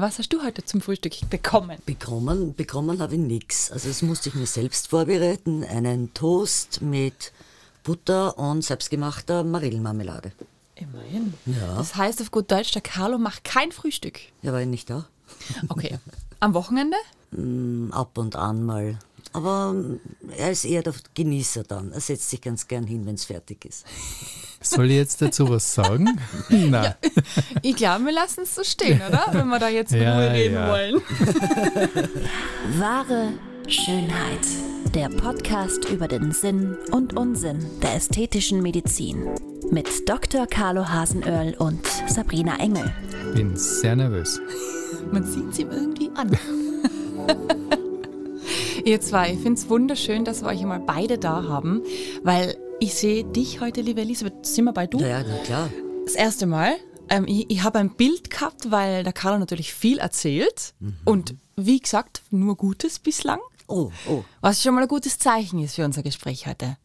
Was hast du heute zum Frühstück bekommen? Bekommen, bekommen habe ich nichts. Also das musste ich mir selbst vorbereiten. Einen Toast mit Butter und selbstgemachter Marillenmarmelade. Immerhin. Ja. Das heißt auf gut Deutsch, der Carlo macht kein Frühstück. Ja, war ich nicht da. Okay. Am Wochenende? Mm, Ab und an mal. Aber mm, er ist eher der Genießer dann. Er setzt sich ganz gern hin, wenn es fertig ist. Soll ich jetzt dazu was sagen? Nein. Ich glaube, wir lassen es so stehen, oder? Wenn wir da jetzt in Ja, Ruhe reden ja. wollen. Wahre Schönheit. Der Podcast über den Sinn und Unsinn der ästhetischen Medizin. Mit Dr. Carlo Hasenöhrl und Sabrina Engel. Bin sehr nervös. Man sieht es ihm irgendwie an. Ihr zwei, ich finde es wunderschön, dass wir euch einmal beide da haben, weil ich sehe dich heute, liebe Elisabeth, sind wir bei du? Ja, na klar. Das erste Mal. Ähm, ich ich habe ein Bild gehabt, weil der Carlo natürlich viel erzählt und wie gesagt, nur Gutes bislang, Oh, oh. was schon mal ein gutes Zeichen ist für unser Gespräch heute.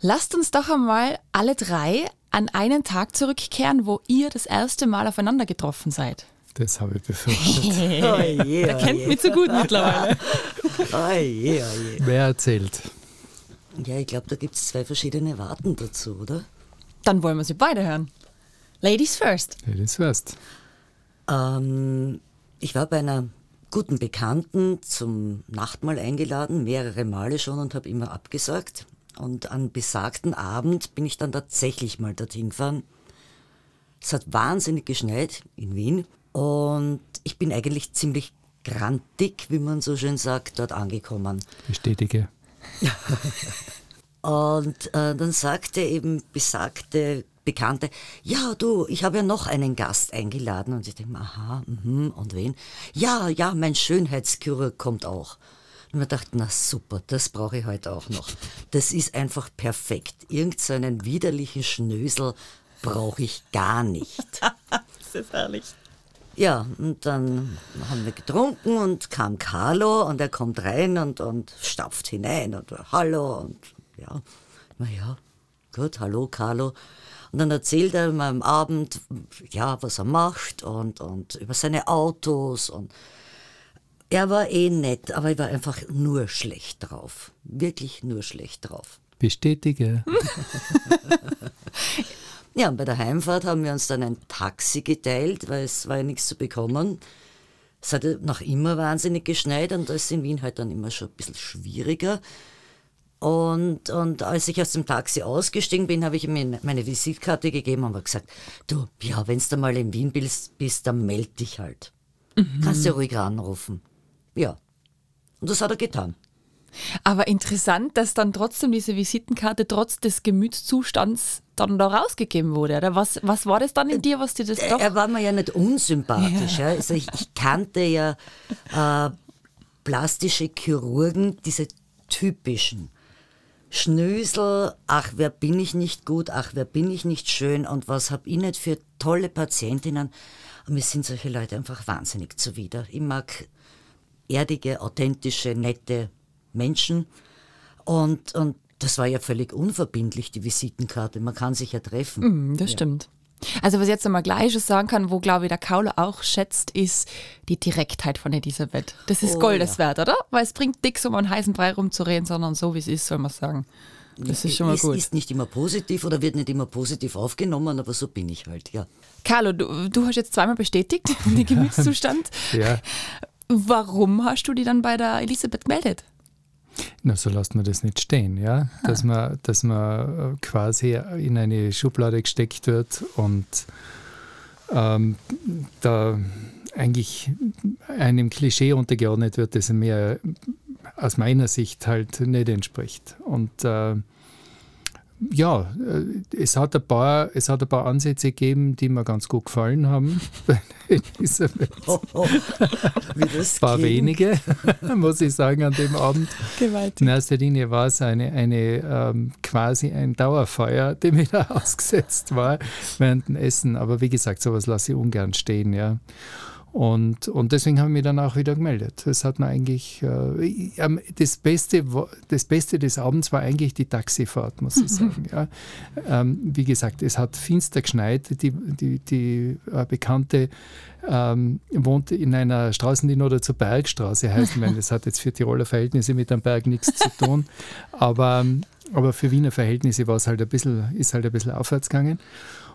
Lasst uns doch einmal alle drei an einen Tag zurückkehren, wo ihr das erste Mal aufeinander getroffen seid. Das habe ich befürchtet. Oh je, Der oh kennt je. mich so gut mittlerweile. Oh je, oh je. Wer erzählt? Ja, ich glaube, da gibt es zwei verschiedene Warten dazu, oder? Dann wollen wir sie beide hören. Ladies first. Das weißt. Ähm, ich war bei einer guten Bekannten zum Nachtmahl eingeladen, mehrere Male schon und habe immer abgesagt. Und an besagten Abend bin ich dann tatsächlich mal dorthin gefahren. Es hat wahnsinnig geschneit in Wien und ich bin eigentlich ziemlich grantig, wie man so schön sagt, dort angekommen. Bestätige. Und äh, dann sagte eben besagte Bekannte, ja du, ich habe ja noch einen Gast eingeladen. Und ich denke, mir, aha, mhm, und wen? Ja, ja, mein Schönheitschirurg kommt auch. Und wir dachten, na super, das brauche ich heute auch noch. Das ist einfach perfekt. Irgend so einen widerlichen Schnösel brauche ich gar nicht. Das ist herrlich. Ja, und dann haben wir getrunken und kam Carlo und er kommt rein und, und stapft hinein und hallo und ja, na ja, gut, hallo Carlo. Und dann erzählt er mir am Abend, ja, was er macht und, und über seine Autos und er war eh nett, aber ich war einfach nur schlecht drauf. Wirklich nur schlecht drauf. Bestätige. Ja, und bei der Heimfahrt haben wir uns dann ein Taxi geteilt, weil es war ja nichts zu bekommen. Es hat ja noch immer wahnsinnig geschneit und das ist in Wien halt dann immer schon ein bisschen schwieriger. Und, und als ich aus dem Taxi ausgestiegen bin, habe ich ihm meine Visitkarte gegeben und habe gesagt, du, ja, wenn du mal in Wien bist, bist dann meld dich halt. Kannst du ruhig anrufen. Ja. Und das hat er getan. Aber interessant, dass dann trotzdem diese Visitenkarte trotz des Gemütszustands dann da rausgegeben wurde. Oder was, was war das dann in dir, was dir das doch... Er war mir ja nicht unsympathisch. Ja. Also ich, ich kannte ja äh, plastische Chirurgen, diese typischen. Schnösel, ach, wer bin ich nicht gut, ach, wer bin ich nicht schön und was hab ich nicht für tolle Patientinnen. Und mir sind solche Leute einfach wahnsinnig zuwider. Ich mag erdige, authentische, nette Menschen. Und, und das war ja völlig unverbindlich, die Visitenkarte. Man kann sich ja treffen. Mm, das stimmt. Also was ich jetzt einmal gleich schon sagen kann, wo glaube ich der Kaulo auch schätzt, ist die Direktheit von Elisabeth. Das ist Oh, Goldes ja. wert, oder? Weil es bringt nichts, um einen heißen Brei rumzureden, sondern so wie es ist, soll man sagen. Das ist schon mal ist, gut. ist nicht immer positiv oder wird nicht immer positiv aufgenommen, aber so bin ich halt, ja. Carlo, du, du hast jetzt zweimal bestätigt, den Gemütszustand. Ja, Warum hast du die dann bei der Elisabeth gemeldet? Na, so lässt man das nicht stehen, ja. Dass man, dass man äh, quasi in eine Schublade gesteckt wird und ähm, da eigentlich einem Klischee untergeordnet wird, das mir aus meiner Sicht halt nicht entspricht. Und äh, ja, äh, es hat, ein paar, es hat ein paar Ansätze gegeben, die mir ganz gut gefallen haben. bei Elisabeth. Oh, oh. Wie das Ein paar klingt. wenige, muss ich sagen, an dem Abend. Gewaltig. In erster Linie war es eine, eine ähm, quasi ein Dauerfeuer, dem ich da ausgesetzt war während dem Essen. Aber wie gesagt, sowas lasse ich ungern stehen, ja. Und, und deswegen haben wir dann auch wieder gemeldet. Das hat mir eigentlich, äh, das, Beste, das Beste des Abends war eigentlich die Taxifahrt, muss ich sagen. ja. Ähm, wie gesagt, es hat finster geschneit. Die, die, die äh, Bekannte ähm, wohnt in einer Straße, die nur zur Bergstraße heißt. Ich meine, das hat jetzt für Tiroler Verhältnisse mit dem Berg nichts zu tun. Aber, aber für Wiener Verhältnisse war es halt ein bisschen, ist halt ein bisschen aufwärts gegangen.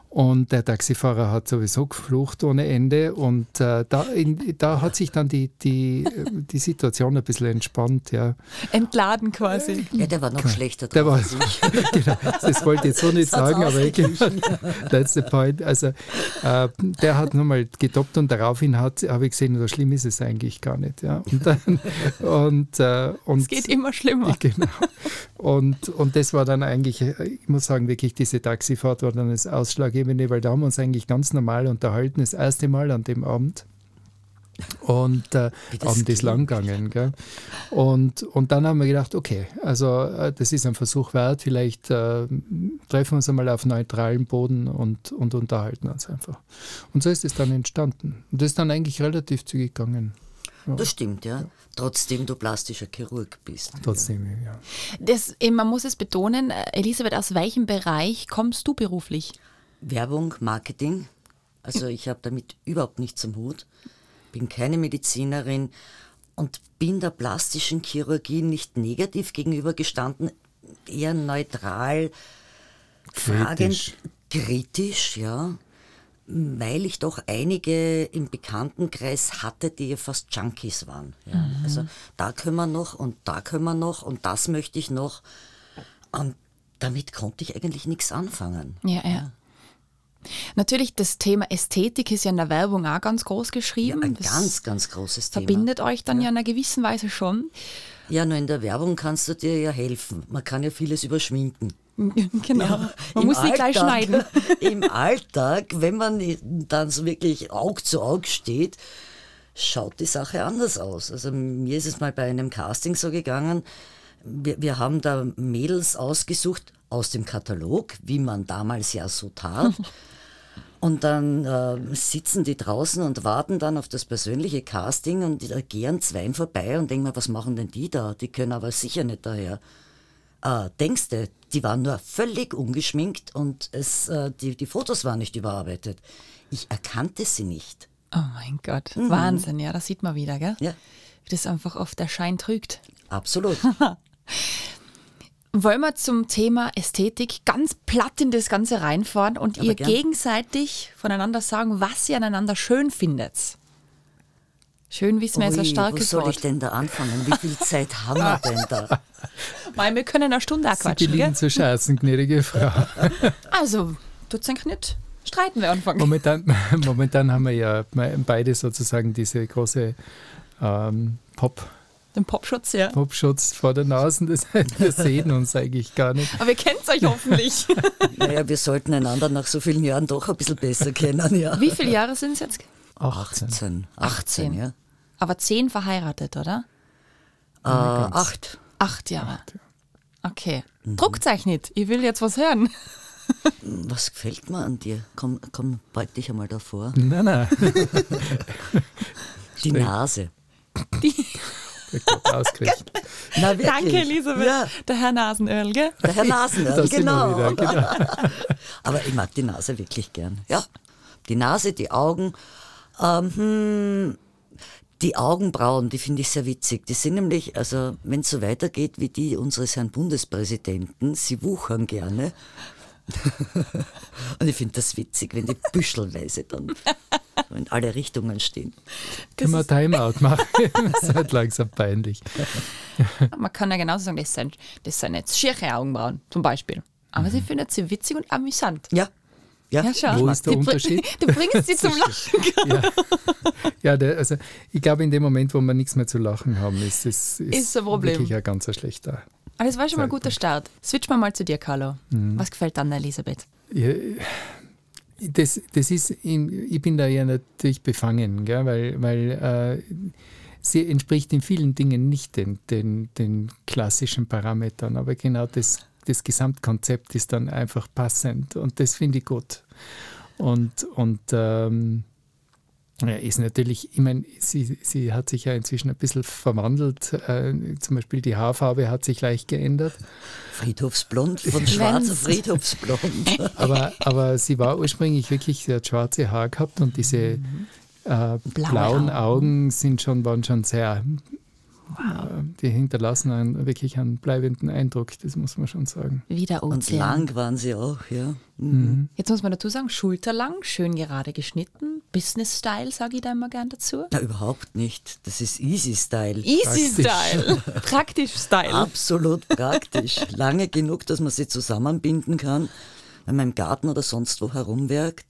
Und der Taxifahrer hat sowieso geflucht ohne Ende. Und äh, da, in, da hat sich dann die, die, die Situation ein bisschen entspannt. Ja. Entladen quasi. Ja, der war noch okay. schlechter drauf der war, als ich. genau, das wollte ich jetzt so nicht sagen, aber ich, that's the point. Also, äh, der hat nochmal getoppt und daraufhin habe ich gesehen, so schlimm ist es eigentlich gar nicht. Ja. Und dann, und, äh, und, es geht immer schlimmer. Genau. Und, und das war dann eigentlich, ich muss sagen, wirklich diese Taxifahrt war dann das Ausschlaggebende, weil da haben wir uns eigentlich ganz normal unterhalten, das erste Mal an dem Abend. Und äh, Abend ist lang gegangen. Gell? Und, und dann haben wir gedacht, okay, also äh, das ist ein Versuch wert, vielleicht äh, treffen wir uns einmal auf neutralem Boden und, und unterhalten uns einfach. Und so ist es dann entstanden. Und das ist dann eigentlich relativ zügig gegangen. Ja. Das stimmt, ja. Trotzdem du plastischer Chirurg bist. Trotzdem, ja. Das, man muss es betonen, Elisabeth, aus welchem Bereich kommst du beruflich? Werbung, Marketing. Also ich habe damit überhaupt nichts am Hut. Bin keine Medizinerin und bin der plastischen Chirurgie nicht negativ gegenübergestanden, eher neutral, fragend, kritisch, ja weil ich doch einige im Bekanntenkreis hatte, die ja fast Junkies waren. Ja. Mhm. Also da können wir noch und da können wir noch und das möchte ich noch. Und damit konnte ich eigentlich nichts anfangen. Ja, ja. Natürlich, das Thema Ästhetik ist ja in der Werbung auch ganz groß geschrieben. Ja, ein das ganz, ganz großes Thema. Verbindet euch dann ja. ja in einer gewissen Weise schon. Ja, nur in der Werbung kannst du dir ja helfen. Man kann ja vieles überschminken. Genau. Ja, man muss nicht gleich schneiden. Im Alltag, wenn man dann so wirklich Aug zu Aug steht, schaut die Sache anders aus. Also mir ist es mal bei einem Casting so gegangen, wir, wir haben da Mädels ausgesucht aus dem Katalog, wie man damals ja so tat. Und dann äh, sitzen die draußen und warten dann auf das persönliche Casting und da gehen zwei vorbei und denken mir, was machen denn die da? Die können aber sicher nicht daher. Äh, denkst du, die waren nur völlig ungeschminkt und es, äh, die, die Fotos waren nicht überarbeitet. Ich erkannte sie nicht. Oh mein Gott, mhm. Wahnsinn, ja, das sieht man wieder, gell? Ja. Wie das einfach oft der Schein trügt. Absolut. Wollen wir zum Thema Ästhetik ganz platt in das Ganze reinfahren und Aber ihr gern. gegenseitig voneinander sagen, was ihr aneinander schön findet? Schön wissen wir jetzt ein starkes Wo soll Wort. ich denn da anfangen? Wie viel Zeit haben wir denn da? Weil wir können eine Stunde auch quatschen. Sie gell? zu scheißen, gnädige Frau. Also, tut's eigentlich nicht streiten wir anfangen. Momentan, momentan haben wir ja beide sozusagen diese große ähm, Pop- den Popschutz, ja. Popschutz vor der Nase, das, wir sehen uns eigentlich gar nicht. Aber ihr kennt euch hoffentlich. naja, wir sollten einander nach so vielen Jahren doch ein bisschen besser kennen, ja. Wie viele Jahre sind es jetzt? 18. 18, 18 ja. Aber zehn verheiratet, oder? Äh, acht. Acht Jahre. Acht, ja. Okay. Mhm. Druckt's nicht. Ich will jetzt was hören. Was gefällt mir an dir? Komm, komm, beug dich einmal davor. Nein, nein. Die Nase. Die. Na, Danke, Elisabeth. Ja. Der Herr Nasenöl, gell? Der Herr Nasenöl, genau. Wieder, genau. Aber ich mag die Nase wirklich gern. Ja. Die Nase, die Augen. Ähm, hm, die Augenbrauen, die finde ich sehr witzig. Die sind nämlich, also wenn es so weitergeht wie die unseres Herrn Bundespräsidenten, sie wuchern gerne. Und ich finde das witzig, wenn die büschelweise dann in alle Richtungen stehen. Können wir Timeout machen? das ist halt langsam peinlich. Man kann ja genauso sagen, das sind, das sind jetzt schiere Augenbrauen zum Beispiel. Aber mhm. sie findet sie witzig und amüsant. Ja, ja, ja schau. Wo ist der die Unterschied? Du bringst sie zum Lachen. ja, ja der, also ich glaube, in dem Moment, wo wir nichts mehr zu lachen haben, ist es ist, ist ein Problem. wirklich ein ganz schlechter. Aber das war schon mal ein guter Start. Switch mal mal zu dir, Carlo. Mhm. Was gefällt dann Elisabeth? Ja, das, das ist, ich bin da ja natürlich befangen, gell, weil, weil äh, sie entspricht in vielen Dingen nicht den, den, den klassischen Parametern, aber genau das das Gesamtkonzept ist dann einfach passend und das finde ich gut. Und, und ähm, Ja, ist natürlich, ich meine, sie, sie hat sich ja inzwischen ein bisschen verwandelt. Äh, zum Beispiel die Haarfarbe hat sich leicht geändert. Friedhofsblond, von schwarz auf Friedhofsblond. aber, aber sie war ursprünglich wirklich, sie hat schwarze Haare gehabt und diese mhm. äh, blauen Augen. Augen sind schon, waren schon sehr Wow. Die hinterlassen einen, wirklich einen bleibenden Eindruck, das muss man schon sagen. Wie der Ozean. Und lang waren sie auch, ja. Mhm. Mhm. Jetzt muss man dazu sagen, schulterlang, schön gerade geschnitten, Business-Style, sage ich da immer gern dazu. Na, überhaupt nicht. Das ist Easy-Style. Easy-Style. Praktisch-Style. Absolut praktisch. Lange genug, dass man sie zusammenbinden kann, wenn man im Garten oder sonst wo herumwerkt.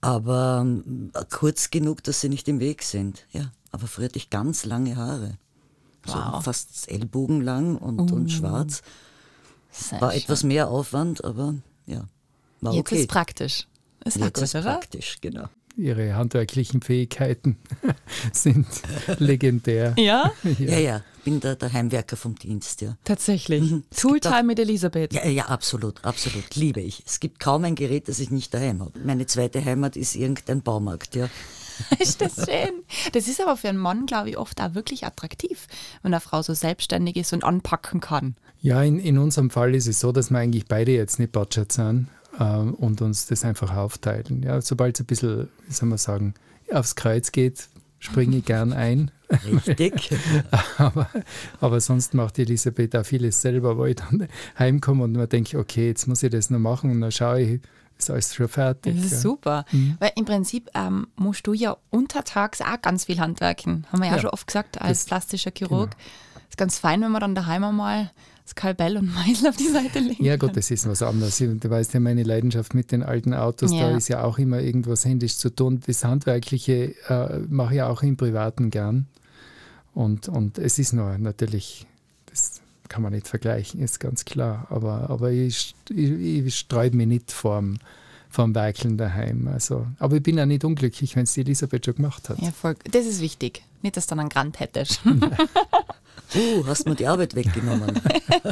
Aber ähm, kurz genug, dass sie nicht im Weg sind. Ja, aber früher hatte ich ganz lange Haare wow. so fast ellbogenlang und, uh. und schwarz. Sehr war schön. etwas mehr Aufwand, aber ja, war Jetzt okay. ist praktisch. Ist Jetzt gut, ist praktisch, genau. Ihre handwerklichen Fähigkeiten sind legendär. Ja? ja? Ja, ja. Bin der, der Heimwerker vom Dienst, ja. Tatsächlich. Mhm. Tooltime mit Elisabeth. Ja, ja, absolut, absolut. Liebe ich. Es gibt kaum ein Gerät, das ich nicht daheim habe. Meine zweite Heimat ist irgendein Baumarkt, ja. ist das schön. Das ist aber für einen Mann, glaube ich, oft auch wirklich attraktiv, wenn eine Frau so selbstständig ist und anpacken kann. Ja, in, in unserem Fall ist es so, dass wir eigentlich beide jetzt nicht Budget sind und uns das einfach aufteilen. Ja, sobald es ein bisschen, wie soll man sagen, aufs Kreuz geht, springe ich gern ein. Richtig. aber, aber sonst macht Elisabeth auch vieles selber, wo ich dann heimkomme und mir denke, okay, jetzt muss ich das noch machen und dann schaue ich, ist alles schon fertig. Das ist ja. super. Mhm. Weil im Prinzip ähm, musst du ja untertags auch ganz viel handwerken. Haben wir ja, ja schon oft gesagt, als plastischer Chirurg. Genau. Ist ganz fein, wenn man dann daheim einmal das Kalbell und Meißel auf die Seite legt. Ja, gut, das ist was anderes. Du weißt ja, meine Leidenschaft mit den alten Autos, ja. da ist ja auch immer irgendwas händisch zu tun. Das Handwerkliche äh, mache ich auch im Privaten gern. Und, und es ist nur natürlich, das kann man nicht vergleichen, ist ganz klar. Aber, aber ich, ich, ich sträube mich nicht vorm, vorm Werkeln daheim. Also, aber ich bin auch nicht unglücklich, wenn es die Elisabeth schon gemacht hat. Ja, voll, das ist wichtig. Nicht, dass du dann einen Grand hättest. uh, hast mir die Arbeit weggenommen.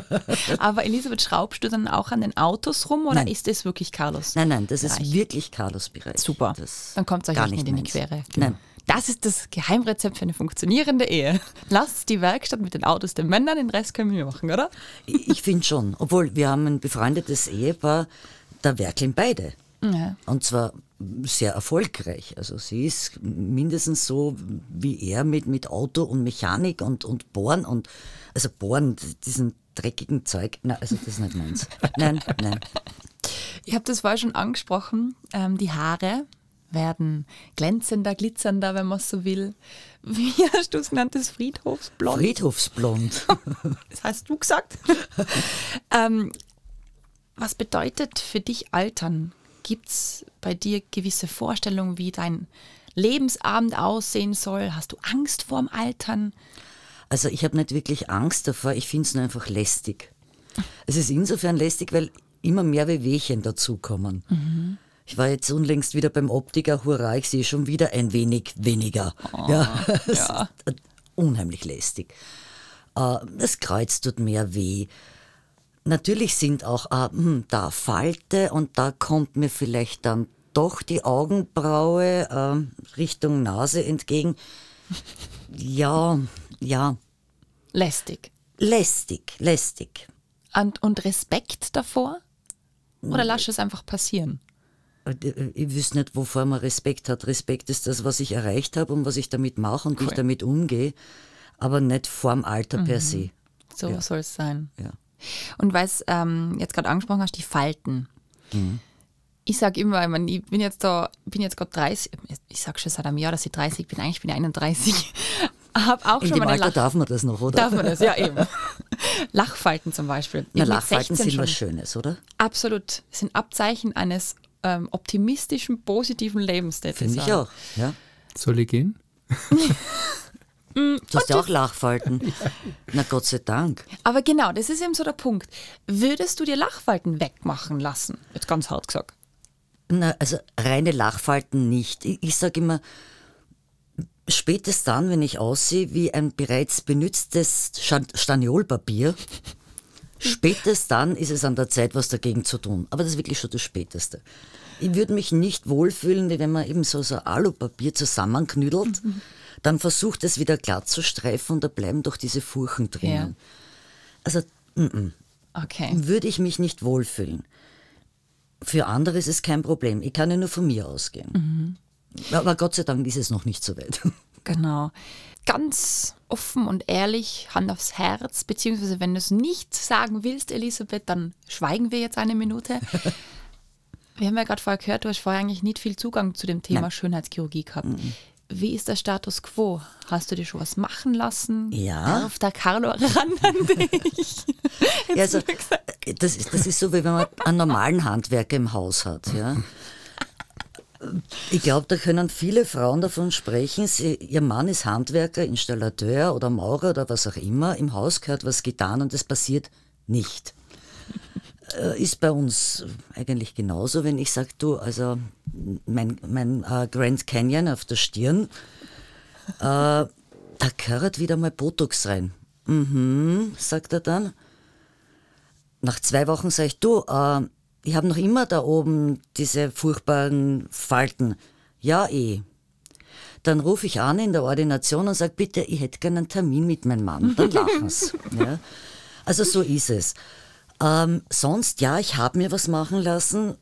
aber Elisabeth, schraubst du dann auch an den Autos rum oder nein. ist das wirklich Carlos? Nein, nein, das Bereich? ist wirklich Carlos Bereich. Super. Das dann kommt es euch nicht in die Quere. Genau. Nein. Das ist das Geheimrezept für eine funktionierende Ehe. Lasst die Werkstatt mit den Autos den Männern, den Rest können wir machen, oder? Ich finde schon. Obwohl wir haben ein befreundetes Ehepaar, da werkeln beide. Ja. Und zwar sehr erfolgreich. Also sie ist mindestens so wie er mit, mit Auto und Mechanik und, und Bohren und also Bohren, diesen dreckigen Zeug. Nein, also das ist nicht meins. Nein, nein. Ich habe das vorher schon angesprochen, ähm, die Haare werden glänzender, glitzernder, wenn man so will. Wie hast du es genannt, das Friedhofsblond? Friedhofsblond. das hast du gesagt. ähm, was bedeutet für dich Altern? Gibt es bei dir gewisse Vorstellungen, wie dein Lebensabend aussehen soll? Hast du Angst vorm Altern? Also ich habe nicht wirklich Angst davor, ich finde es nur einfach lästig. Es ist insofern lästig, weil immer mehr Wehwehchen dazukommen. Mhm. Ich war jetzt unlängst wieder beim Optiker, hurra, ich sehe schon wieder ein wenig weniger. Oh, ja, ja. unheimlich lästig. Äh, das Kreuz tut mehr weh. Natürlich sind auch äh, hm, da Falte und da kommt mir vielleicht dann doch die Augenbraue äh, Richtung Nase entgegen. Ja, ja. Lästig. Lästig, lästig. Und, und Respekt davor? Oder lass es einfach passieren? Äh, ich wüsste nicht, wovor man Respekt hat. Respekt ist das, was ich erreicht habe und was ich damit mache und cool. wie ich damit umgehe, aber nicht vorm Alter mhm. per se. So ja. soll es sein. Ja. Und weil es ähm, jetzt gerade angesprochen hast, die Falten. Mhm. Ich sage immer, ich, mein, ich bin jetzt da, bin jetzt gerade 30, ich sage schon seit einem Jahr, dass ich 30 bin, eigentlich bin ich 31. Hab auch In schon dem Alter Lach darf man das noch, oder? Darf man das, ja eben. Lachfalten zum Beispiel. Na, Lachfalten sind schon. was Schönes, oder? Absolut. Das sind Abzeichen eines ähm, optimistischen, positiven Lebens. Finde ich auch. Ja. Soll ich gehen? Mm, du hast ja auch Lachfalten. Ja. Na Gott sei Dank. Aber genau, das ist eben so der Punkt. Würdest du dir Lachfalten wegmachen lassen? Jetzt ganz hart gesagt. Na, also reine Lachfalten nicht. Ich, ich sage immer, spätestens dann, wenn ich aussehe wie ein bereits benütztes Staniolpapier, spätestens dann ist es an der Zeit, was dagegen zu tun. Aber das ist wirklich schon das Späteste. Ich würde mich nicht wohlfühlen, wie wenn man eben so, so Alupapier zusammenknüdelt, mhm. Dann versucht es wieder glatt zu streifen und da bleiben doch diese Furchen drinnen. Ja. Also, m -m. Okay. würde ich mich nicht wohlfühlen. Für andere ist es kein Problem. Ich kann ja nur von mir ausgehen. Mhm. Aber Gott sei Dank ist es noch nicht so weit. Genau. Ganz offen und ehrlich, Hand aufs Herz, beziehungsweise wenn du es nicht sagen willst, Elisabeth, dann schweigen wir jetzt eine Minute. wir haben ja gerade vorher gehört, du hast vorher eigentlich nicht viel Zugang zu dem Thema Nein. Schönheitschirurgie gehabt. Mhm. Wie ist der Status quo? Hast du dir schon was machen lassen? Ja. Darf der Carlo ran an dich? Ja, also, das, ist, das ist so, wie wenn man einen normalen Handwerker im Haus hat. Ja. Ich glaube, da können viele Frauen davon sprechen, sie, ihr Mann ist Handwerker, Installateur oder Maurer oder was auch immer, im Haus gehört was getan und es passiert nicht. Äh, ist bei uns eigentlich genauso, wenn ich sage, du, also mein, mein äh, Grand Canyon auf der Stirn, äh, da gehört wieder mal Botox rein. Mhm, sagt er dann. Nach zwei Wochen sage ich, du, äh, ich habe noch immer da oben diese furchtbaren Falten. Ja, eh. Dann rufe ich an in der Ordination und sage, bitte, ich hätte gerne einen Termin mit meinem Mann. Dann lachen sie. ja. Also so ist es. Ähm, sonst, ja, ich habe mir was machen lassen.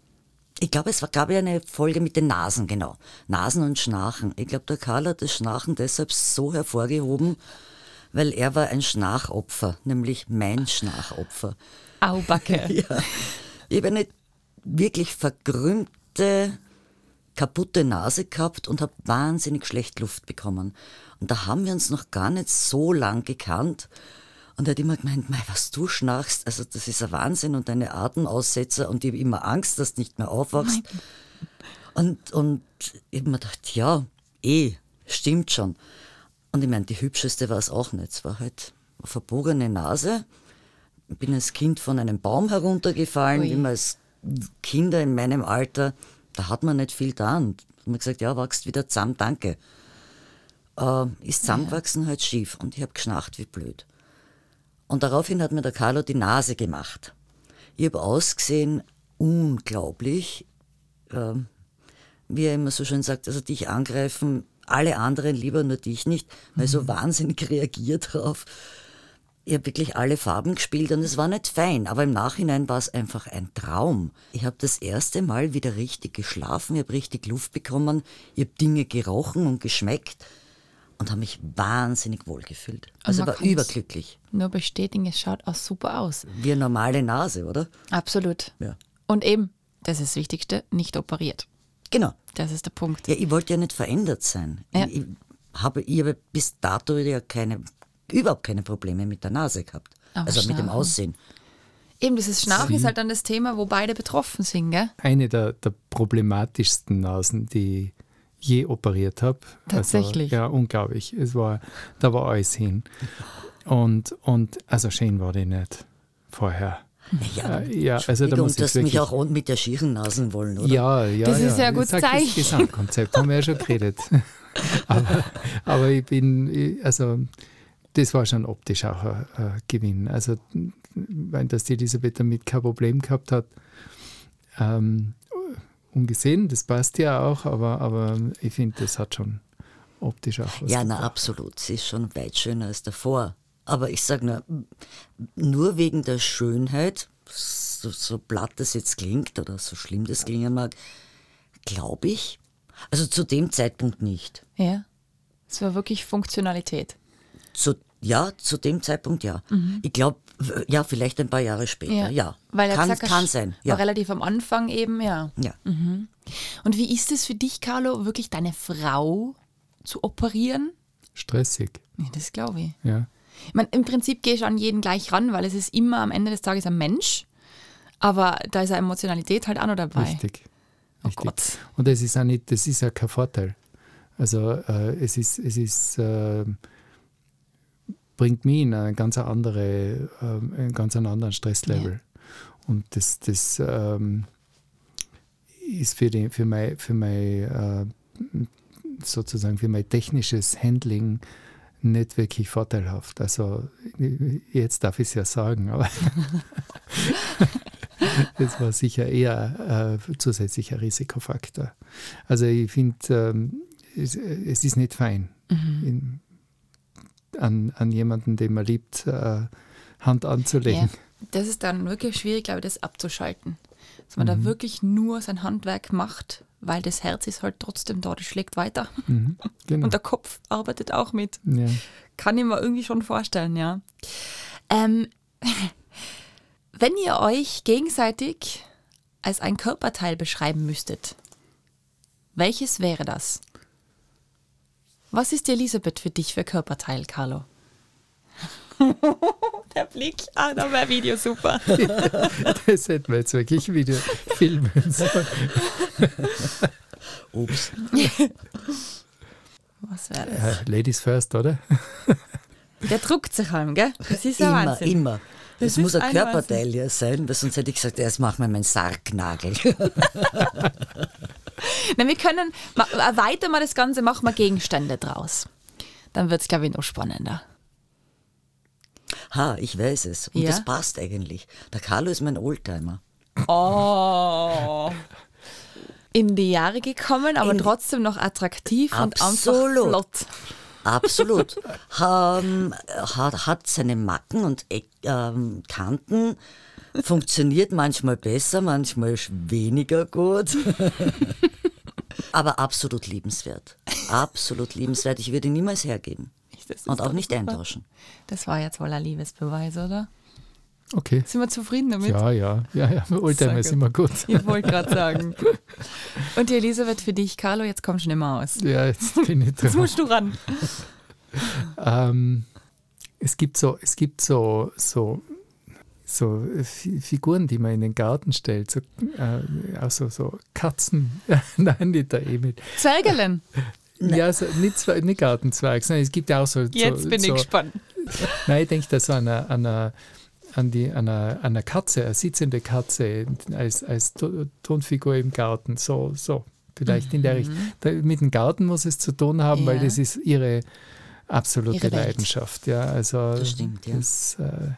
Ich glaube, es gab ja eine Folge mit den Nasen, genau. Nasen und Schnarchen. Ich glaube, der Karl hat das Schnarchen deshalb so hervorgehoben, weil er war ein Schnarchopfer, nämlich mein Schnarchopfer. Aubacke. ja. Ich habe eine wirklich verkrümmte, kaputte Nase gehabt und habe wahnsinnig schlecht Luft bekommen. Und da haben wir uns noch gar nicht so lang gekannt. Und er hat immer gemeint, mei, was du schnarchst, also das ist ein Wahnsinn und deine Atemaussetzer und ich habe immer Angst, dass du nicht mehr aufwachst. Und, und ich habe mir gedacht, ja, eh, stimmt schon. Und ich meine, die hübscheste war es auch nicht. Es war halt eine verbogene Nase. Ich bin als Kind von einem Baum heruntergefallen, Ui. wie man als Kinder in meinem Alter, da hat man nicht viel da. Und man gesagt, ja, wachst wieder zusammen, danke. Äh, ist zusammengewachsen ja. halt schief und ich habe geschnarcht wie blöd. Und daraufhin hat mir der Carlo die Nase gemacht. Ich habe ausgesehen unglaublich, äh, wie er immer so schön sagt, also dich angreifen, alle anderen lieber, nur dich nicht, weil mhm. so wahnsinnig reagiert drauf. Ich habe wirklich alle Farben gespielt und es war nicht fein, aber im Nachhinein war es einfach ein Traum. Ich habe das erste Mal wieder richtig geschlafen, ich habe richtig Luft bekommen, ich habe Dinge gerochen und geschmeckt und habe mich wahnsinnig wohl gefühlt. Also war überglücklich. Nur bestätigen, es schaut auch super aus. Wie eine normale Nase, oder? Absolut. Ja. Und eben, das ist das Wichtigste, nicht operiert. Genau. Das ist der Punkt. Ja, ich wollte ja nicht verändert sein. Ja. Ich, habe, ich habe bis dato ja keine, überhaupt keine Probleme mit der Nase gehabt. Aber also mit dem Aussehen. Eben, dieses Schnarchen ist halt dann das Thema, wo beide betroffen sind, gell? Eine der, der problematischsten Nasen, die je operiert habe. Also, Tatsächlich. Also, ja, unglaublich. Es war, da war alles hin. Und, und also schön war die nicht vorher. Ja, äh, ja also da muss dass mich auch mit der schieren Nasen wollen, oder? Ja, ja. Das ja. ist ja gut Zeichen. Das Gesamtkonzept haben wir ja schon geredet. aber, aber ich bin, also das war schon optisch auch ein, ein Gewinn. Also, weil dass die Elisabeth damit kein Problem gehabt hat, ähm, ungesehen, das passt ja auch, aber, aber ich finde, das hat schon optisch auch was. Ja, na absolut. Sie ist schon weit schöner als davor. Aber ich sage nur, nur wegen der Schönheit, so, so platt das jetzt klingt oder so schlimm das klingen mag, glaube ich, also zu dem Zeitpunkt nicht. Ja, es war wirklich Funktionalität. Zu, ja, zu dem Zeitpunkt ja. Mhm. Ich glaube, ja, vielleicht ein paar Jahre später, ja. ja. Weil er kann, gesagt, kann sein. Ja. War relativ am Anfang eben, ja. ja. Mhm. Und wie ist es für dich, Carlo, wirklich deine Frau zu operieren? Stressig. Ja, das glaube ich. Ja. Ich meine, im Prinzip gehe ich an jeden gleich ran, weil es ist immer am Ende des Tages ein Mensch. Aber da ist eine Emotionalität halt auch noch dabei. Richtig. Oh Richtig. Gott. Und das ist auch nicht, das ist ja kein Vorteil. Also äh, es ist, es ist äh, bringt mich in eine ganz andere, äh, einen ganz anderen Stresslevel. Ja. Und das, das ähm, ist für, die, für mein, für mein äh, sozusagen für mein technisches Handling nicht wirklich vorteilhaft. Also jetzt darf ich es ja sagen, aber das war sicher eher äh, zusätzlicher Risikofaktor. Also ich finde, ähm, es, es, ist nicht fein, mhm. An, an jemanden, den man liebt, äh, Hand anzulegen. Ja, das ist dann wirklich schwierig, glaube ich, das abzuschalten. Dass man mhm. da wirklich nur sein Handwerk macht, weil das Herz ist halt trotzdem da, das schlägt weiter. Mhm, genau. Und der Kopf arbeitet auch mit. Ja. Kann ich mir irgendwie schon vorstellen, ja. Ähm, wenn ihr euch gegenseitig als ein Körperteil beschreiben müsstet, welches wäre das? Was ist Elisabeth für dich für Körperteil, Carlo? Der Blick, ah, da wäre Video super. das hätten wir jetzt wirklich wieder filmen sollen. Ups. Was wäre das? Uh, Ladies first, oder? Der druckt sich heim, gell? Das ist immer, Wahnsinn. Immer. Das, das muss ein Körperteil ja sein, weil sonst hätte ich gesagt, erst mach mal meinen Sargnagel. Na, wir können, erweitern wir das Ganze, machen wir Gegenstände draus. Dann wird es, glaube ich, noch spannender. Ha, ich weiß es. Und ja? das passt eigentlich. Der Carlo ist mein Oldtimer. Oh. In die Jahre gekommen, aber In trotzdem noch attraktiv absolut. und einfach flott. Absolut. ähm, hat, hat seine Macken und ähm, Kanten, funktioniert manchmal besser, manchmal weniger gut. aber absolut liebenswert. Absolut liebenswert. Ich würde ihn niemals hergeben. Und auch nicht super. eintauschen. Das war jetzt wohl ein Liebesbeweis, oder? Okay. Sind wir zufrieden damit? Ja, ja, ja, ja. Oldtimer ist immer gut. Ich wollte gerade sagen. Und die Elisabeth für dich, Carlo, jetzt kommst du nicht mehr aus. Ja, jetzt bin ich dran. Jetzt musst du ran. ähm, es gibt so, es gibt so, so, so Figuren, die man in den Garten stellt, so, äh, also so Katzen. Nein, nicht der Emil. Zwergelen. Ja, so, nicht, nicht Gartenzweig, sondern es gibt ja auch so. Jetzt so, bin so, ich gespannt. Nein, ich denke da so an einer, an einer, an die, an einer, an einer Katze, eine sitzende Katze als, als Tonfigur im Garten. So, so vielleicht mhm. in der mhm. Richtung. Da, mit dem Garten muss es zu tun haben, ja. weil das ist ihre absolute ihre Leidenschaft. Ja, also das stimmt, ja. Das, äh,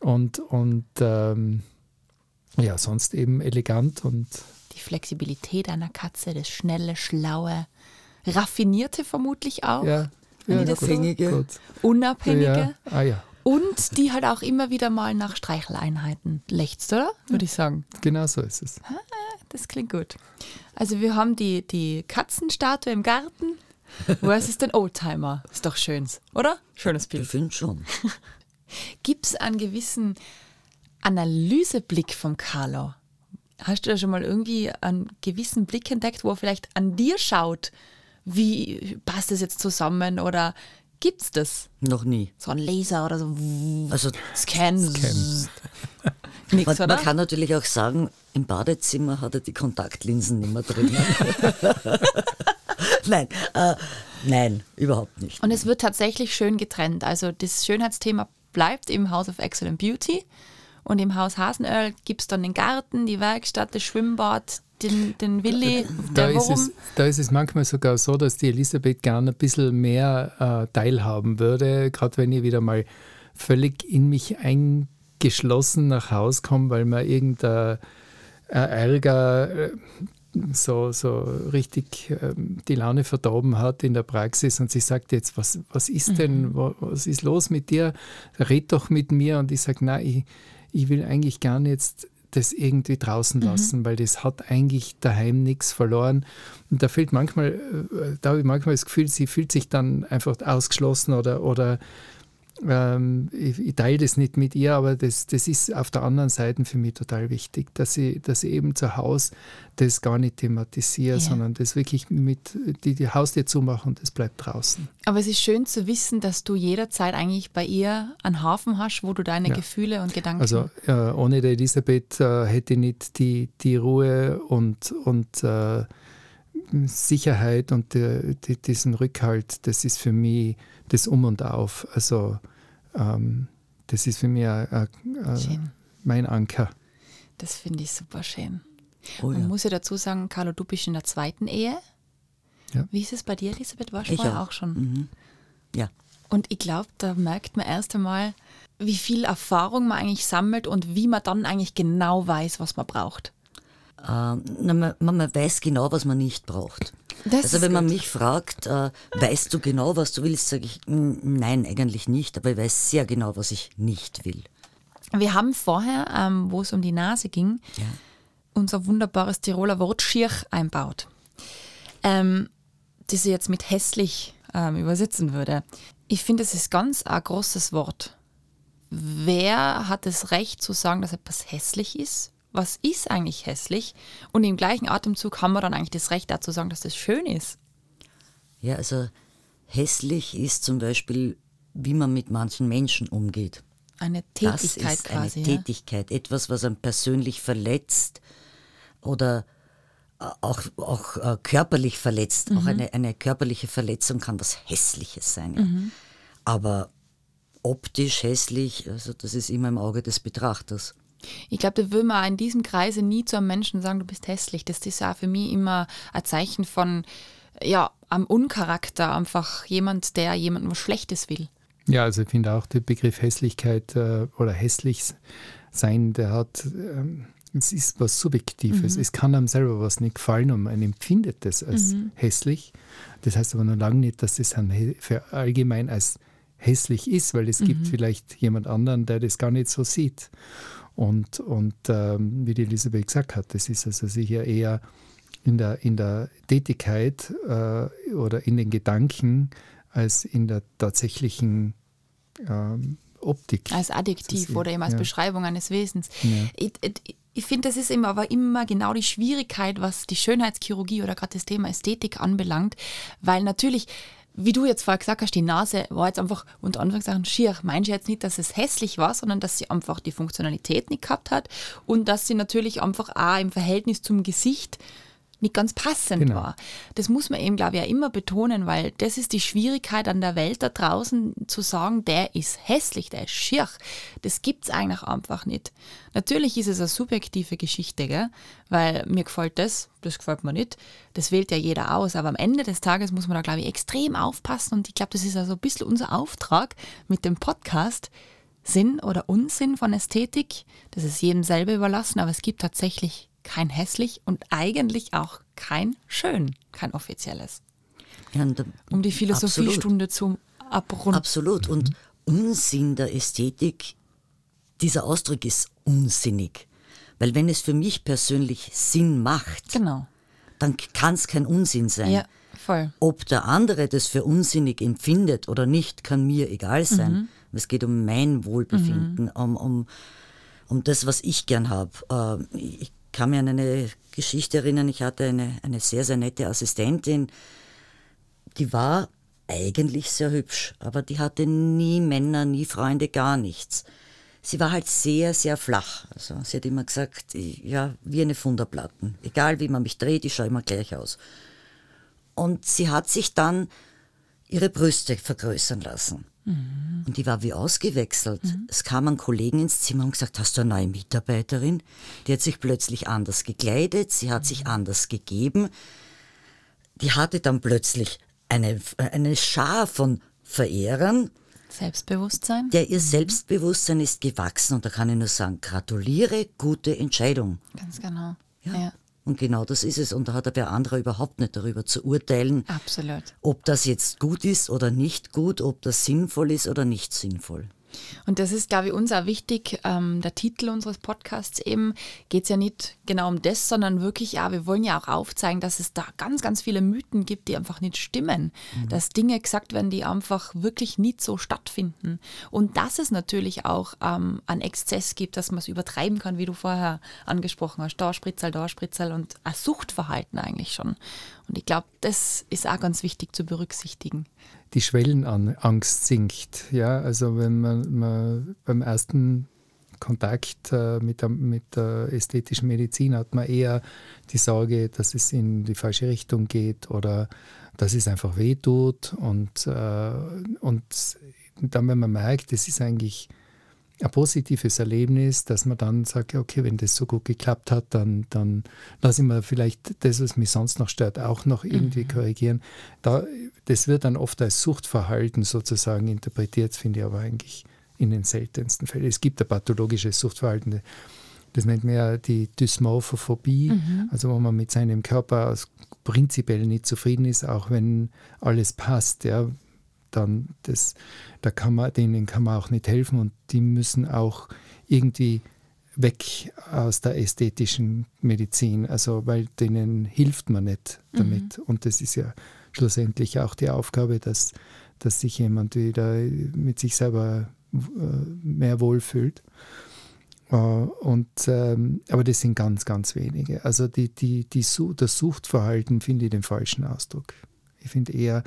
und und ähm, ja, sonst eben elegant und. Die Flexibilität einer Katze, das schnelle, schlaue raffinierte vermutlich auch. Ja, ja unabhängige. So? Unabhängige. Ja. Ah, ja. Und die halt auch immer wieder mal nach Streicheleinheiten lechzt, oder? Würde ich sagen. Genau so ist es. Das klingt gut. Also wir haben die, die Katzenstatue im Garten versus den Oldtimer. Ist doch schön, oder? Schönes Bild. Ich finde schon. Gibt es einen gewissen Analyseblick vom Carlo? Hast du da schon mal irgendwie einen gewissen Blick entdeckt, wo er vielleicht an dir schaut wie passt das jetzt zusammen oder gibt es das? Noch nie. So ein Laser oder so. Also Scan. Scan. Nix, man, man, kann natürlich auch sagen, im Badezimmer hat er die Kontaktlinsen nicht mehr drin. nein, äh, nein, überhaupt nicht. Und es wird tatsächlich schön getrennt. Also das Schönheitsthema bleibt im House of Excellent Beauty. Und im Haus Hasenöl gibt es dann den Garten, die Werkstatt, das Schwimmbad, den, den Willi. Da ist, es, da ist es manchmal sogar so, dass die Elisabeth gerne ein bisschen mehr äh, teilhaben würde, gerade wenn ich wieder mal völlig in mich eingeschlossen nach Hause komme, weil man irgendein äh, Ärger äh, so, so richtig ähm, die Laune verdorben hat in der Praxis und sie sagt jetzt, was, was ist denn, mhm. was ist los mit dir? Red doch mit mir. Und ich sage, nein, ich, ich will eigentlich gar nicht jetzt das irgendwie draußen mhm. lassen, mhm. weil das hat eigentlich daheim nichts verloren. Und da fehlt manchmal, äh, da habe ich manchmal das Gefühl, sie fühlt sich dann einfach ausgeschlossen oder, oder ähm, ich, ich, teile das nicht mit ihr, aber das, das ist auf der anderen Seite für mich total wichtig, dass sie, dass sie eben zu Hause das gar nicht thematisiert, ja. sondern das wirklich mit die, die Haustür zumachen und das bleibt draußen. Aber es ist schön zu wissen, dass du jederzeit eigentlich bei ihr einen Hafen hast, wo du deine ja. Gefühle und Gedanken. Also äh, ohne die Elisabeth äh, hätte ich nicht die, die Ruhe und, und äh, Sicherheit und die, die, diesen Rückhalt, das ist für mich das Um und Auf. Also ähm, das ist für mich a, a, mein Anker. Das finde ich super schön. Oh, ja. Man muss ja dazu sagen, Carlo, du bist in der zweiten Ehe. Ja. Wie ist es bei dir, Elisabeth? Warst du vorher auch. auch schon? Mhm. Ja. Und ich glaube, da merkt man erst einmal, wie viel Erfahrung man eigentlich sammelt und wie man dann eigentlich genau weiß, was man braucht. Ähm, na, man, man, weiß genau, was man nicht braucht. Das also wenn man gut. mich fragt, äh, weißt du genau, was du willst, sage ich, nein, eigentlich nicht, aber ich weiß sehr genau, was ich nicht will. Wir haben vorher, ähm, wo es um die Nase ging, ja. unser wunderbares Tiroler Wort schier einbaut, ähm, das ich jetzt mit hässlich ähm, übersetzen würde. Ich finde, es ist ganz ein großes Wort. Wer hat das Recht zu sagen, dass etwas hässlich ist? Was ist eigentlich hässlich? Und im gleichen Atemzug haben wir dann eigentlich das Recht dazu sagen, dass das schön ist. Ja, also hässlich ist zum Beispiel, wie man mit manchen Menschen umgeht. Eine Tätigkeit das ist quasi. Eine ja? Tätigkeit, etwas, was einen persönlich verletzt oder auch, auch äh, körperlich verletzt. Mhm. Auch eine, eine körperliche Verletzung kann was Hässliches sein. Ja. Mhm. Aber optisch hässlich, also das ist immer im Auge des Betrachters. Ich glaube, da will man in diesem Kreise nie zu einem Menschen sagen, du bist hässlich. Das ist ja für mich immer ein Zeichen von, ja, am Uncharakter, einfach jemand, der jemandem was Schlechtes will. Ja, also ich finde auch der Begriff Hässlichkeit äh, oder hässlich sein, der hat, ähm, es ist was Subjektives. Mhm. Es kann einem selber was nicht gefallen und man empfindet das als mhm. hässlich. Das heißt aber noch lange nicht, dass das für allgemein als hässlich ist, weil es mhm. gibt vielleicht jemand anderen, der das gar nicht so sieht. Und, und ähm, wie die Elisabeth gesagt hat, das ist also sicher eher in der, in der Tätigkeit äh, oder in den Gedanken als in der tatsächlichen ähm, Optik. Als Adjektiv oder eben als ja. Beschreibung eines Wesens. Ja. Ich, ich, ich finde, das ist immer, aber immer genau die Schwierigkeit, was die Schönheitschirurgie oder gerade das Thema Ästhetik anbelangt, weil natürlich wie du jetzt vorher gesagt hast, die Nase war jetzt einfach unter Anführungszeichen schier. Meinst du jetzt nicht, dass es hässlich war, sondern dass sie einfach die Funktionalität nicht gehabt hat und dass sie natürlich einfach auch im Verhältnis zum Gesicht nicht ganz passend genau. war. Das muss man eben, glaube ich, ja immer betonen, weil das ist die Schwierigkeit an der Welt da draußen zu sagen, der ist hässlich, der ist schier. Das gibt es eigentlich einfach nicht. Natürlich ist es eine subjektive Geschichte, gell? weil mir gefällt das, das gefällt mir nicht. Das wählt ja jeder aus, aber am Ende des Tages muss man da, glaube ich, extrem aufpassen und ich glaube, das ist also ein bisschen unser Auftrag mit dem Podcast, Sinn oder Unsinn von Ästhetik, das ist jedem selber überlassen, aber es gibt tatsächlich kein hässlich und eigentlich auch kein schön, kein offizielles. Ja, da, um die Philosophiestunde zu abrunden. Absolut. Und Unsinn der Ästhetik, dieser Ausdruck ist unsinnig. Weil wenn es für mich persönlich Sinn macht, genau. dann kann es kein Unsinn sein. Ja, voll. Ob der andere das für unsinnig empfindet oder nicht, kann mir egal sein. Mhm. Es geht um mein Wohlbefinden, mhm. um, um, um das, was ich gern habe. Äh, ich kann mich an eine Geschichte erinnern. Ich hatte eine, eine sehr, sehr nette Assistentin, die war eigentlich sehr hübsch, aber die hatte nie Männer, nie Freunde, gar nichts. Sie war halt sehr, sehr flach. Also sie hat immer gesagt, ja, wie eine Funderplatten. Egal wie man mich dreht, ich schaue immer gleich aus. Und sie hat sich dann ihre Brüste vergrößern lassen. Mhm. Und die war wie ausgewechselt. Mhm. Es kamen Kollegen ins Zimmer und gesagt, hast du eine neue Mitarbeiterin? Die hat sich plötzlich anders gekleidet, sie hat mhm. sich anders gegeben. Die hatte dann plötzlich eine, eine Schar von Verehrern. Selbstbewusstsein? Der ihr mhm. Selbstbewusstsein ist gewachsen und da kann ich nur sagen, gratuliere, gute Entscheidung. Ganz genau. ja. ja. Und genau das ist es. Und da hat der wer anderer überhaupt nicht darüber zu urteilen, Absolut. ob das jetzt gut ist oder nicht gut, ob das sinnvoll ist oder nicht sinnvoll. Und das ist, glaube ich, uns auch wichtig. Ähm, der Titel unseres Podcasts eben geht es ja nicht genau um das, sondern wirklich, ja, wir wollen ja auch aufzeigen, dass es da ganz, ganz viele Mythen gibt, die einfach nicht stimmen. Mhm. Dass Dinge gesagt werden, die einfach wirklich nicht so stattfinden. Und dass es natürlich auch ähm, einen Exzess gibt, dass man es übertreiben kann, wie du vorher angesprochen hast. Da Spritzel, da Spritzel und ein Suchtverhalten eigentlich schon. Und ich glaube, das ist auch ganz wichtig zu berücksichtigen die Schwellenangst sinkt. Ja, also wenn man, man beim ersten Kontakt äh, mit, der, mit der ästhetischen Medizin hat man eher die Sorge, dass es in die falsche Richtung geht oder dass es einfach wehtut. Und, äh, und dann, wenn man merkt, es ist eigentlich ein positives Erlebnis, dass man dann sagt, okay, wenn das so gut geklappt hat, dann, dann lasse ich mir vielleicht das, was mich sonst noch stört, auch noch irgendwie mhm. korrigieren. Da, das wird dann oft als Suchtverhalten sozusagen interpretiert, finde ich aber eigentlich in den seltensten Fällen. Es gibt ein pathologisches Suchtverhalten, das nennt man ja die Dysmorphophobie, Mhm. also wo man mit seinem Körper aus- prinzipiell nicht zufrieden ist, auch wenn alles passt. Ja, dann das, da kann man, denen kann man auch nicht helfen und die müssen auch irgendwie weg aus der ästhetischen Medizin, also weil denen hilft man nicht damit. Und das ist ja schlussendlich auch die Aufgabe, dass, dass sich jemand wieder mit sich selber äh, mehr wohlfühlt. Äh, Und, ähm, aber das sind ganz, ganz wenige. Also die, die, die, das Suchtverhalten finde ich den falschen Ausdruck. Ich finde eher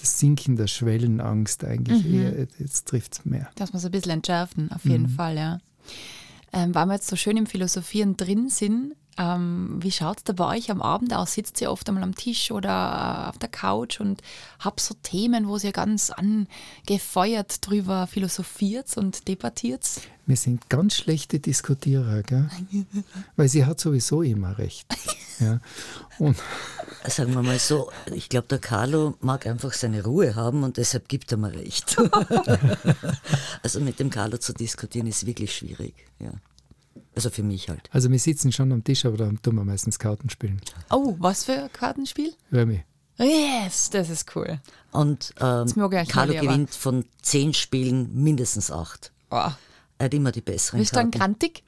das Sinken der Schwellenangst eigentlich eher, jetzt trifft es mehr. Dass wir es ein bisschen entschärfen, auf jeden Fall, ja. Ähm, weil wir jetzt so schön im Philosophieren drin sind, ähm, wie schaut es da bei euch am Abend aus? Sitzt ihr oft einmal am Tisch oder äh, auf der Couch und habt so Themen, wo ihr ganz angefeuert drüber philosophiert und debattiert? Wir sind ganz schlechte Diskutierer, gell? weil sie hat sowieso immer recht. Ja. Und Sagen wir mal so, ich glaube, der Carlo mag einfach seine Ruhe haben und deshalb gibt er mir recht. also mit dem Carlo zu diskutieren ist wirklich schwierig. Ja. Also für mich halt. also wir sitzen schon am Tisch, aber da tun wir meistens Karten spielen. Oh, was für ein Kartenspiel? Remy. Yes, das ist cool. Und ähm, Carlo gewinnt von zehn Spielen mindestens acht. Oh. Er hat immer die besseren Bist du dann grantig?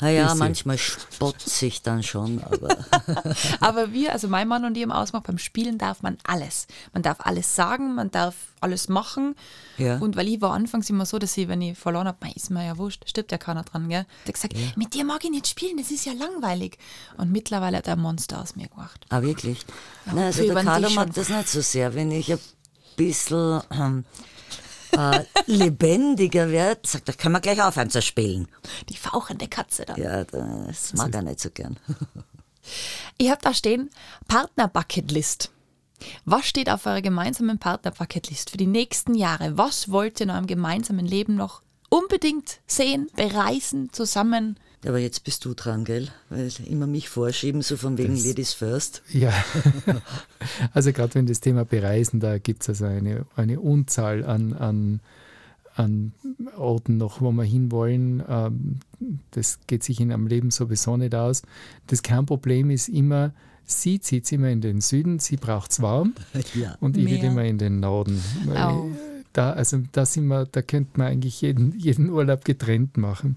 Naja, Bisschen. manchmal spotze ich dann schon, aber Aber wir, also mein Mann und ich im Ausmacht, beim Spielen darf man alles. Man darf alles sagen, man darf alles machen. Ja. Und weil ich war anfangs immer so, dass ich, wenn ich verloren habe, ist mir ja wurscht, stirbt ja keiner dran, gell? Der hat gesagt, mit dir mag ich nicht spielen, das ist ja langweilig. Und mittlerweile hat er ein Monster aus mir gemacht. Ah, wirklich? Nein, also für der Carlo mag das nicht so sehr. Wenn ich ein bisschen ähm, äh, lebendiger werde, sagt er, können wir gleich aufhören zu spielen. Die fauchende Katze dann. Ja, das mag er nicht so gern. Ich habe da stehen, Partner-Bucketlist. Was steht auf eurer gemeinsamen Partner-Bucketlist für die nächsten Jahre? Was wollt ihr in eurem gemeinsamen Leben noch unbedingt sehen, bereisen, zusammen? Aber jetzt bist du dran, gell? Weil immer mich vorschieben, so von wegen Das- Ladies first. Ja, also gerade wenn das Thema Bereisen, da gibt es also eine, eine Unzahl an, an, an Orten noch, wo wir hinwollen. Ähm, das geht sich in einem Leben sowieso nicht aus. Das Kernproblem ist immer, sie zieht immer in den Süden, sie braucht es warm Ja. und ich will immer in den Norden. Au. Da, also da sind wir, da könnte man eigentlich jeden, jeden Urlaub getrennt machen,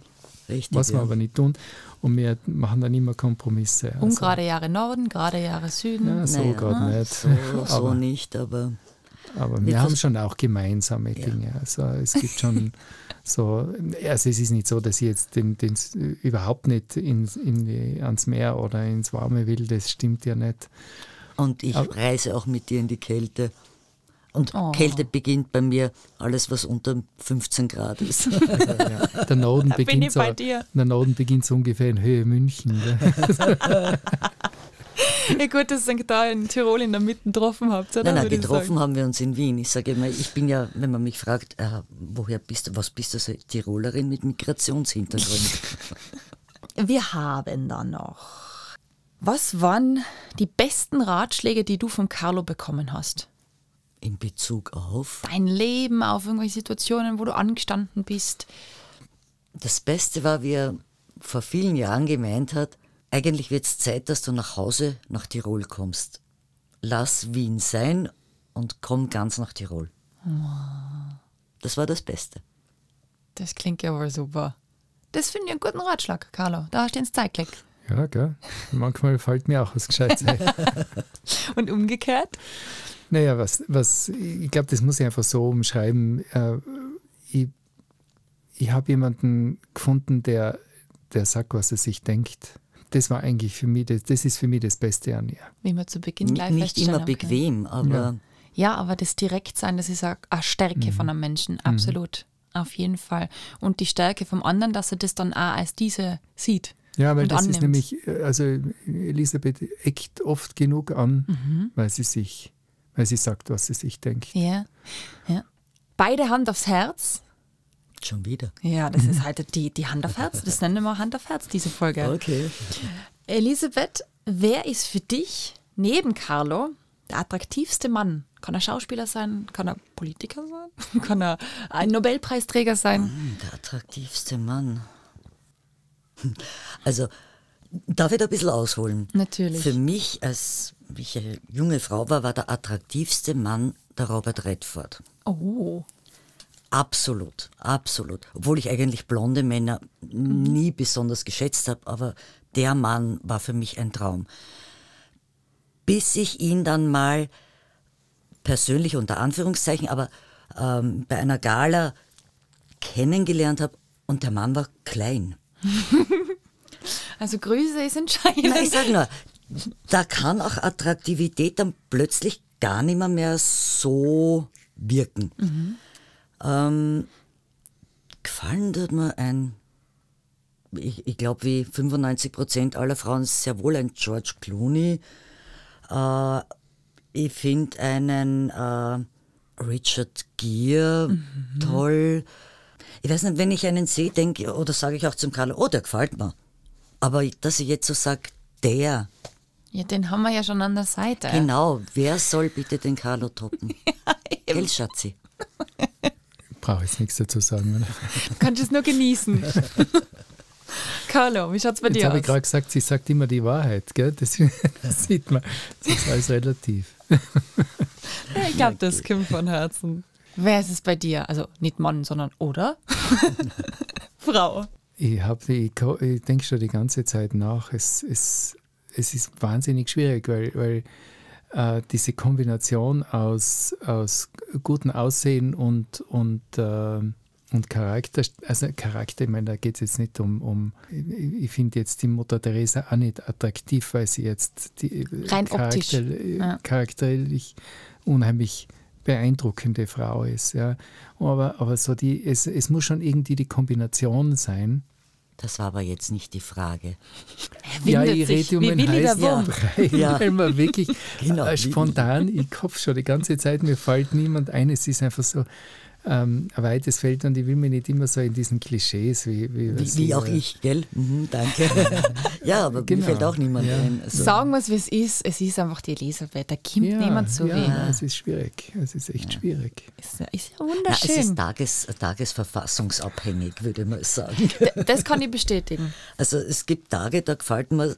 Richtig. was wir ja. aber nicht tun. Und wir machen dann immer Kompromisse. Also, Ungerade Jahre Norden, gerade Jahre Süden. ja, so Naja, gerade nicht. So, so aber, nicht, aber aber Wir haben schon auch gemeinsame Dinge. Also es gibt schon so, also es ist nicht so, dass ich jetzt den, den überhaupt nicht ins, in die, ans Meer oder ins Warme will, das stimmt ja nicht. Und ich Aber- reise auch mit dir in die Kälte. Und Oh. Kälte beginnt bei mir alles, was unter 15 Grad ist. Der Norden, bin beginnt so, der Norden beginnt so ungefähr in Höhe München. Ja, gut, dass ihr da in Tirol in der Mitte getroffen habt. Oder? Nein, nein, getroffen sagen. haben wir uns in Wien. Ich sage immer, ich bin ja, wenn man mich fragt, äh, woher bist du, was bist du, so Tirolerin mit Migrationshintergrund? Wir haben dann noch. Was waren die besten Ratschläge, die du von Carlo bekommen hast? In Bezug auf. Dein Leben, auf irgendwelche Situationen, wo du angestanden bist. Das Beste war, wie er vor vielen Jahren gemeint hat, eigentlich wird es Zeit, dass du nach Hause nach Tirol kommst. Lass Wien sein und komm ganz nach Tirol. Das war das Beste. Das klingt ja wohl super. Das finde ich einen guten Ratschlag, Carlo. Da hast du ins Zeit gelegt. Ja, gell? Manchmal fällt mir auch was Gescheites ein. Und umgekehrt? Naja, was, was, ich glaube, das muss ich einfach so umschreiben. Äh, ich ich habe jemanden gefunden, der, der sagt, was er sich denkt. Das war eigentlich für mich, das, das ist für mich das Beste an ihr. Wie wir zu Beginn N gleich nicht immer bequem, aber Ja, aber das Direktsein, das ist eine Stärke von einem Menschen, absolut. Auf jeden Fall. Und die Stärke vom anderen, dass er das dann auch als diese sieht. Ja, weil und das annimmt. ist nämlich, äh, also Elisabeth eckt oft genug an, Mhm. weil sie sich, weil sie sagt, was sie sich denkt. Ja. ja. Beide Hand aufs Herz. schon wieder. Ja, das ist halt die, die Hand auf Herz. Das nennen wir Hand auf Herz, diese Folge. Okay. Elisabeth, wer ist für dich neben Carlo der attraktivste Mann. Kann er Schauspieler sein, kann er Politiker sein, kann er ein Nobelpreisträger sein. Hm, Der attraktivste Mann. Also, darf ich da ein bisschen ausholen? Natürlich. Für mich, als ich eine junge Frau war, war der attraktivste Mann der Robert Redford. Oh, Absolut, absolut. Obwohl ich eigentlich blonde Männer nie besonders geschätzt habe, aber der Mann war für mich ein Traum. Bis ich ihn dann mal persönlich unter Anführungszeichen, aber ähm, bei einer Gala kennengelernt habe und der Mann war klein. also Größe ist entscheidend. Na, ich sag nur, da kann auch Attraktivität dann plötzlich gar nicht mehr, mehr so wirken. Ähm, gefallen tut mir ein, ich, ich glaube, wie 95 Prozent aller Frauen sehr wohl ein George Clooney. Äh, ich finde einen äh, Richard Gere toll. Ich weiß nicht, wenn ich einen sehe, denke oder sage ich auch zum Carlo, oh, der gefällt mir. Aber dass ich jetzt so sage, der, Ja, den haben wir ja schon an der Seite. genau, wer soll bitte den Carlo toppen? Gell, Schatzi? Brauche jetzt nichts dazu sagen. Oder? Du kannst es nur genießen. Carlo, wie schaut's bei Jetzt dir habe aus? ich gerade gesagt, sie sagt immer die Wahrheit. Gell? Das, das sieht man. Das ist alles relativ. Ja, ich glaube, das kommt von Herzen. Wer ist es bei dir? Also nicht Mann, sondern oder? Frau. Ich, hab die- ich, ich denke schon die ganze Zeit nach. Es, es, es ist wahnsinnig schwierig, weil, weil äh, diese Kombination aus, aus gutem Aussehen und, und, äh, und Charakter, also Charakter, ich meine, da geht es jetzt nicht um, um ich, ich finde jetzt die Mutter Teresa auch nicht attraktiv, weil sie jetzt die Rein optisch, charakter- ja. charakterlich unheimlich beeindruckende Frau ist. Ja. Aber, aber so die, es, es muss schon irgendwie die Kombination sein. Das war aber jetzt nicht die Frage. Windet sich wie Willi der Wurm. Brei, Ja. weil man wirklich Genau, äh, spontan, ich kopf schon die ganze Zeit, mir fällt niemand ein, es ist einfach so ähm, ein weites Feld und ich will mich nicht immer so in diesen Klischees wie, wie, Wie, wie auch ich, gell? Mhm, danke. ja, aber Genau. mir fällt auch niemand Ja. ein. Also, Sagen wir es, wie es ist. Es ist einfach die Elisabeth. Da kommt Ja, niemand zu ja, weh. es ist schwierig, es ist echt schwierig. Ist, ja- ist ja na, es wunderschön. ist tages, tagesverfassungsabhängig, würde man sagen. das kann ich bestätigen. Also es gibt Tage, da gefällt mir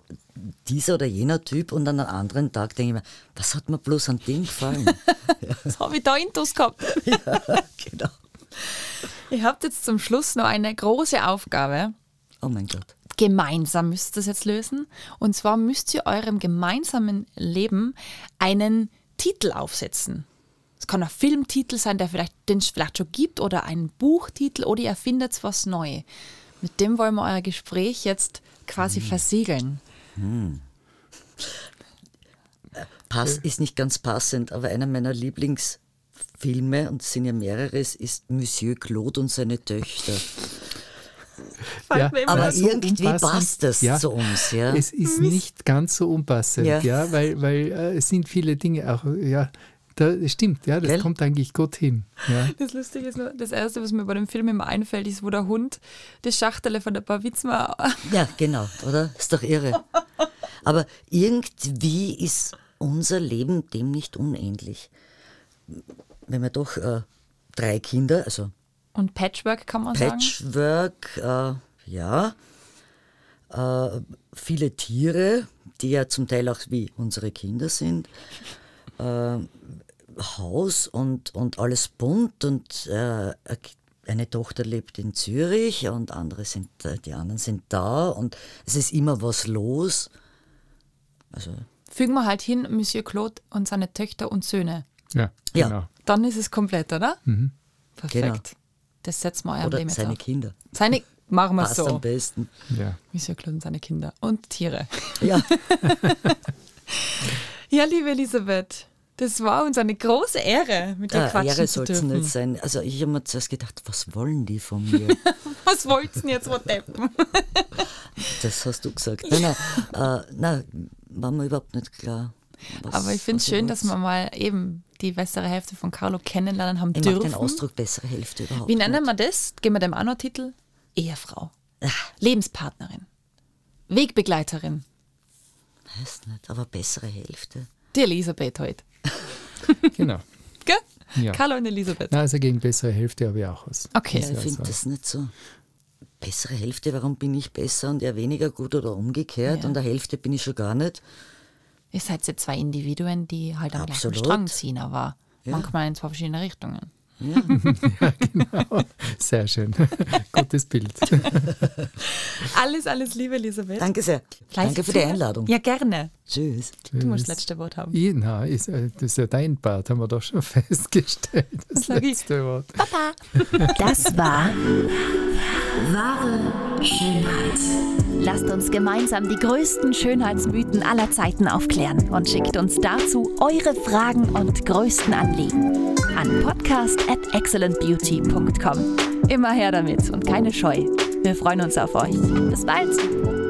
dieser oder jener Typ und an einem anderen Tag denke ich mir, was hat mir bloß an dem gefallen? Das habe ich da intus gehabt. genau. Ihr habt jetzt zum Schluss noch eine große Aufgabe. Oh mein Gott. Gemeinsam müsst ihr das jetzt lösen. Und zwar müsst ihr eurem gemeinsamen Leben einen Titel aufsetzen. Es kann ein Filmtitel sein, der vielleicht, den es vielleicht schon gibt, oder ein Buchtitel, oder ihr findet was neu. Mit dem wollen wir euer Gespräch jetzt quasi versiegeln. Pass ist nicht ganz passend, aber einer meiner Lieblingsfilme, und es sind ja mehrere, ist Monsieur Claude und seine Töchter. Ja, Aber so irgendwie unpassend. passt das Ja. zu uns, ja. Es ist nicht ganz so unpassend, Ja. ja, weil, weil äh, es sind viele Dinge auch, ja, da, das stimmt, ja, das Gell? kommt eigentlich gut hin. Ja. Das Lustige ist nur, das Erste, was mir bei dem Film immer einfällt, ist, wo der Hund das Schachtel von der Bawitzma Ja, genau, oder? Ist doch irre. Aber irgendwie ist unser Leben dem nicht unähnlich. Wenn wir doch äh, drei Kinder, also und Patchwork kann man sagen. Patchwork, äh, ja, äh, viele Tiere, die ja zum Teil auch wie unsere Kinder sind, äh, Haus und, und alles bunt und äh, eine Tochter lebt in Zürich und andere sind, äh, die anderen sind da und es ist immer was los. Also, Fügen wir halt hin, Monsieur Claude und seine Töchter und Söhne. Ja, Ja. genau. Dann ist es komplett, oder? Perfekt. Genau. Das setzen wir eurem oder Leben jetzt seine. Kinder. Seine, machen wir Passt so. am besten. Ja. Monsieur Claude und seine Kinder und Tiere. Ja, Ja, liebe Elisabeth, das war uns eine große Ehre, mit dir ah, quatschen Ehre zu dürfen. nicht sein. Also ich habe mir zuerst gedacht, was wollen die von mir? Was wollt's denn jetzt, Deppen? Das hast du gesagt. Nein, nein, äh, nein war mir überhaupt nicht klar. was- Aber ich finde es schön, dass wir mal eben die bessere Hälfte von Carlo kennenlernen haben Ich dürfen. den Ausdruck bessere Hälfte überhaupt Wie nennen wir das? Geben wir dem auch Titel? Ehefrau. Ah. Lebenspartnerin. Wegbegleiterin. Weiß nicht, aber bessere Hälfte. Die Elisabeth heute. Genau. Gell? Ja. Carlo und Elisabeth. Na, also gegen bessere Hälfte habe ich auch was. Okay. Ja, ich finde das nicht so. Bessere Hälfte, warum bin ich besser und er weniger gut oder umgekehrt Ja. und der Hälfte bin ich schon gar nicht. Ihr seid ja zwei Individuen, die halt am Absolut. gleichen Strang ziehen, aber manchmal in zwei verschiedene Richtungen. Sehr schön. Gutes Bild. Alles, alles Liebe, Elisabeth. Danke sehr. Fleißig Danke für die. Einladung. Ja, gerne. Tschüss. Du musst das letzte Wort haben. Ich, na, ist, äh, das ist ja dein Part, haben wir doch schon festgestellt. Das sag ich. letzte Wort. Papa. Das war wahre Schönheit. Lasst uns gemeinsam die größten Schönheitsmythen aller Zeiten aufklären und schickt uns dazu eure Fragen und größten Anliegen an podcast at excellentbeauty.com. Immer her damit und keine Scheu. Wir freuen uns auf euch. Bis bald.